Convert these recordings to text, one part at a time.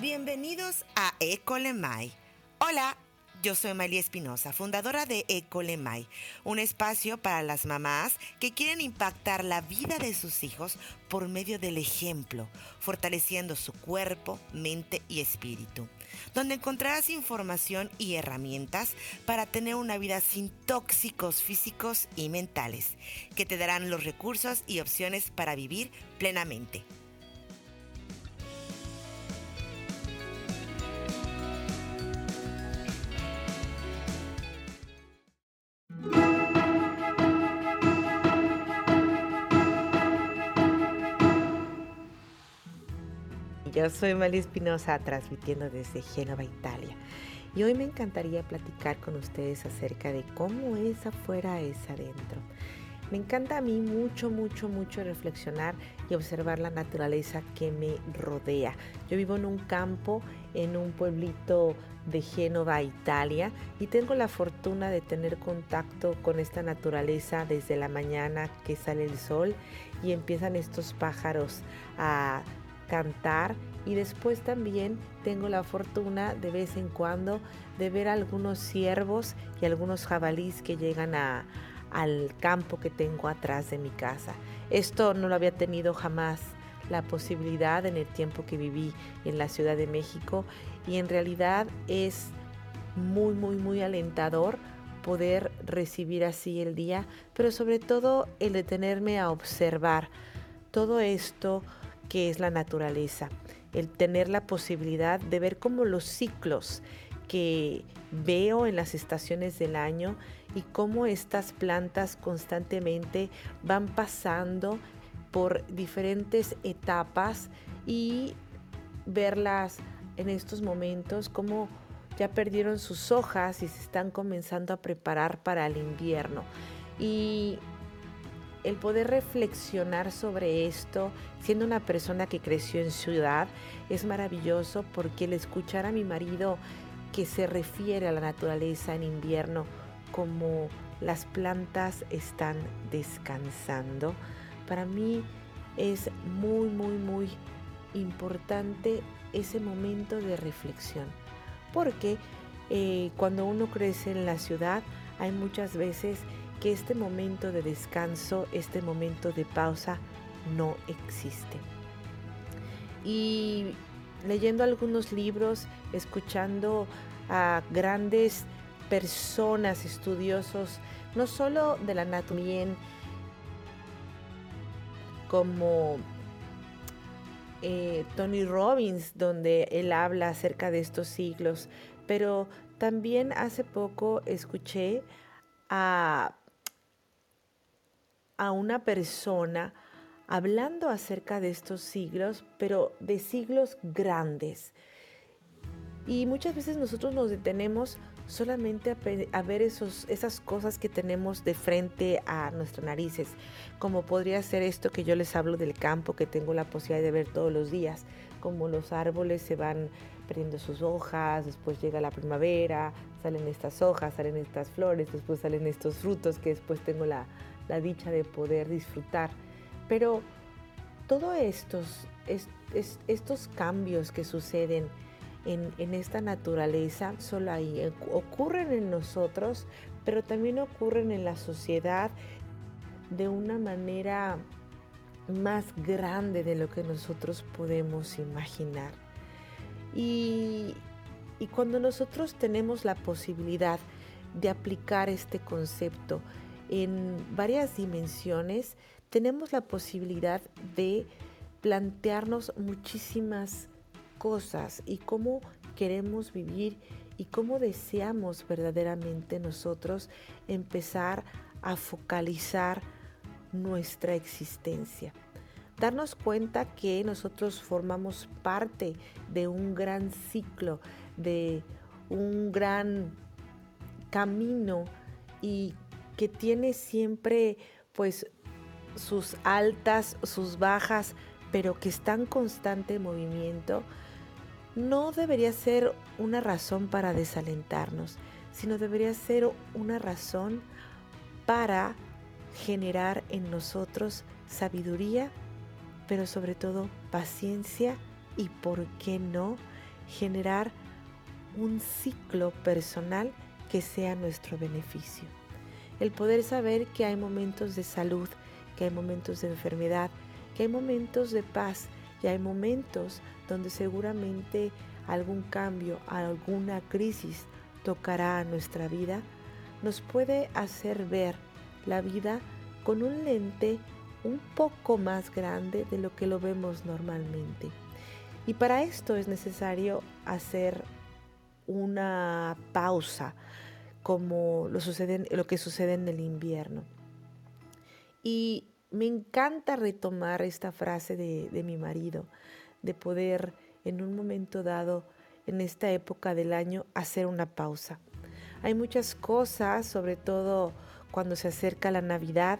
Bienvenidos a Ecolemai. Hola, yo soy María Espinosa, fundadora de Ecolemai, un espacio para las mamás que quieren impactar la vida de sus hijos por medio del ejemplo, fortaleciendo su cuerpo, mente y espíritu, donde encontrarás información y herramientas para tener una vida sin tóxicos físicos y mentales, que te darán los recursos y opciones para vivir plenamente. Yo soy Mali Espinosa transmitiendo desde Génova, Italia. Y hoy me encantaría platicar con ustedes acerca de cómo es afuera es adentro. Me encanta a mí mucho, mucho, mucho reflexionar y observar la naturaleza que me rodea. Yo vivo en un campo, en un pueblito de Génova, Italia, y tengo la fortuna de tener contacto con esta naturaleza desde la mañana que sale el sol y empiezan estos pájaros a cantar y después también tengo la fortuna de vez en cuando de ver algunos ciervos y algunos jabalís que llegan a, al campo que tengo atrás de mi casa. Esto no lo había tenido jamás la posibilidad en el tiempo que viví en la Ciudad de México y en realidad es muy, muy, muy alentador poder recibir así el día, pero sobre todo el detenerme a observar todo esto que es la naturaleza, el tener la posibilidad de ver cómo los ciclos que veo en las estaciones del año y cómo estas plantas constantemente van pasando por diferentes etapas y verlas en estos momentos como ya perdieron sus hojas y se están comenzando a preparar para el invierno. Y el poder reflexionar sobre esto, siendo una persona que creció en ciudad, es maravilloso porque el escuchar a mi marido que se refiere a la naturaleza en invierno como las plantas están descansando, para mí es muy, muy, muy importante ese momento de reflexión. Porque eh, cuando uno crece en la ciudad, hay muchas veces que este momento de descanso, este momento de pausa no existe. Y leyendo algunos libros, escuchando a grandes personas, estudiosos, no solo de la anatomía, como eh, Tony Robbins, donde él habla acerca de estos siglos, pero también hace poco escuché a a una persona hablando acerca de estos siglos, pero de siglos grandes. Y muchas veces nosotros nos detenemos solamente a, ver esos, esas cosas que tenemos de frente a nuestras narices, como podría ser esto que yo les hablo del campo que tengo la posibilidad de ver todos los días, como los árboles se van perdiendo sus hojas, después llega la primavera, salen estas hojas, salen estas flores, después salen estos frutos que después tengo la, la dicha de poder disfrutar. Pero todos estos, estos cambios que suceden en, en, esta naturaleza solo ahí, ocurren en nosotros, pero también ocurren en la sociedad de una manera más grande de lo que nosotros podemos imaginar. Y, y cuando nosotros tenemos la posibilidad de aplicar este concepto en varias dimensiones, tenemos la posibilidad de plantearnos muchísimas cosas y cómo queremos vivir y cómo deseamos verdaderamente nosotros empezar a focalizar nuestra existencia. Darnos cuenta que nosotros formamos parte de un gran ciclo, de un gran camino y que tiene siempre pues sus altas, sus bajas, pero que está en constante movimiento, no debería ser una razón para desalentarnos, sino debería ser una razón para generar en nosotros sabiduría, pero sobre todo paciencia y, ¿por qué no?, generar un ciclo personal que sea nuestro beneficio. El poder saber que hay momentos de salud, que hay momentos de enfermedad, que hay momentos de paz y hay momentos donde seguramente algún cambio, alguna crisis tocará a nuestra vida, nos puede hacer ver la vida con un lente un poco más grande de lo que lo vemos normalmente. Y para esto es necesario hacer una pausa, como lo, sucede, lo que sucede en el invierno. Y me encanta retomar esta frase de, de mi marido, de poder en un momento dado, en esta época del año, hacer una pausa. Hay muchas cosas, sobre todo cuando se acerca la Navidad,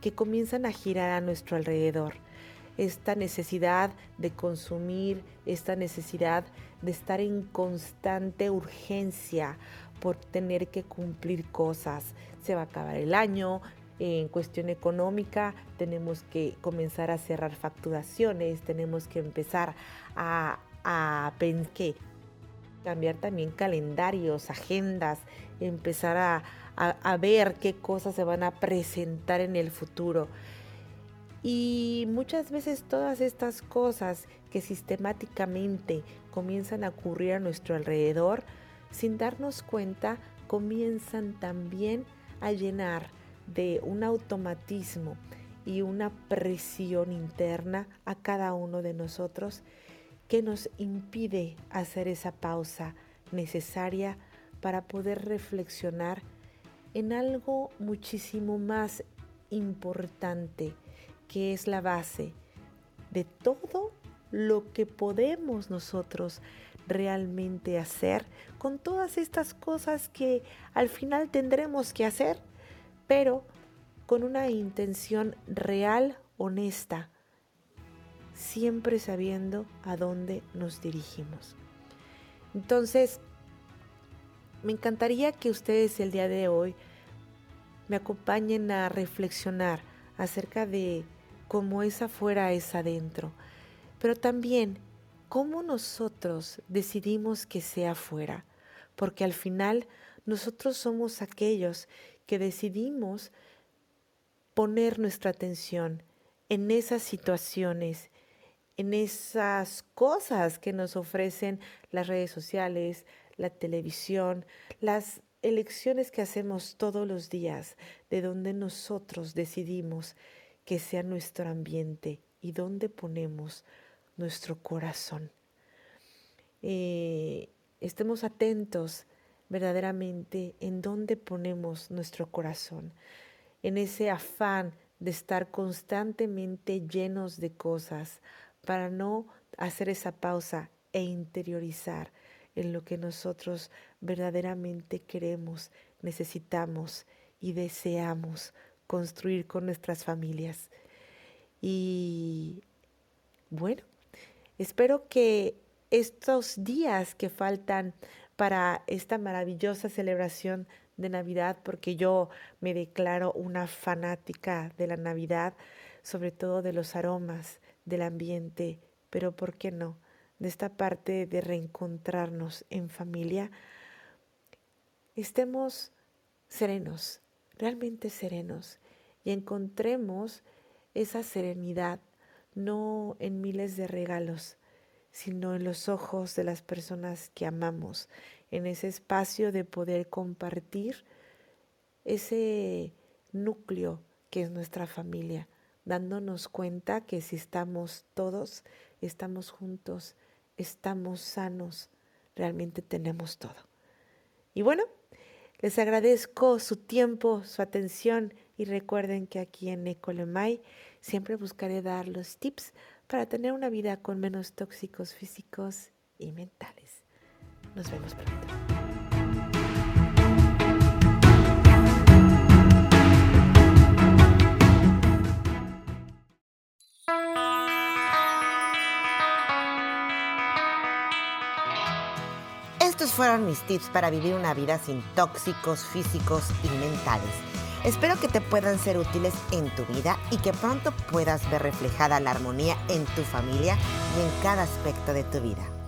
que comienzan a girar a nuestro alrededor. Esta necesidad de consumir, esta necesidad de estar en constante urgencia por tener que cumplir cosas. Se va a acabar el año, en cuestión económica tenemos que comenzar a cerrar facturaciones, tenemos que empezar a, a cambiar también calendarios, agendas, empezar a, a, ver qué cosas se van a presentar en el futuro. Y muchas veces todas estas cosas que sistemáticamente comienzan a ocurrir a nuestro alrededor, sin darnos cuenta, comienzan también a llenar de un automatismo y una presión interna a cada uno de nosotros que nos impide hacer esa pausa necesaria para poder reflexionar en algo muchísimo más importante, que es la base de todo lo que podemos nosotros realmente hacer con todas estas cosas que al final tendremos que hacer, pero con una intención real, honesta, siempre sabiendo a dónde nos dirigimos. Entonces, me encantaría que ustedes el día de hoy me acompañen a reflexionar acerca de cómo es afuera es adentro, pero también cómo nosotros decidimos que sea afuera, porque al final nosotros somos aquellos que decidimos poner nuestra atención en esas situaciones, en esas cosas que nos ofrecen las redes sociales, la televisión, las elecciones que hacemos todos los días, de donde nosotros decidimos que sea nuestro ambiente y dónde ponemos nuestro corazón. Eh, estemos atentos verdaderamente en dónde ponemos nuestro corazón, en ese afán de estar constantemente llenos de cosas para no hacer esa pausa e interiorizar en lo que nosotros verdaderamente queremos, necesitamos y deseamos construir con nuestras familias. Y bueno, espero que estos días que faltan para esta maravillosa celebración de Navidad, porque yo me declaro una fanática de la Navidad, sobre todo de los aromas, del ambiente, pero ¿por qué no? de esta parte de reencontrarnos en familia, estemos serenos, realmente serenos, y encontremos esa serenidad no en miles de regalos, sino en los ojos de las personas que amamos, en ese espacio de poder compartir ese núcleo que es nuestra familia, dándonos cuenta que si estamos todos, estamos juntos, estamos sanos, realmente tenemos todo. Y bueno, les agradezco su tiempo, su atención y recuerden que aquí en Ecolemay siempre buscaré dar los tips para tener una vida con menos tóxicos físicos y mentales. Nos vemos pronto. Estos fueron mis tips para vivir una vida sin tóxicos físicos y mentales. Espero que te puedan ser útiles en tu vida y que pronto puedas ver reflejada la armonía en tu familia y en cada aspecto de tu vida.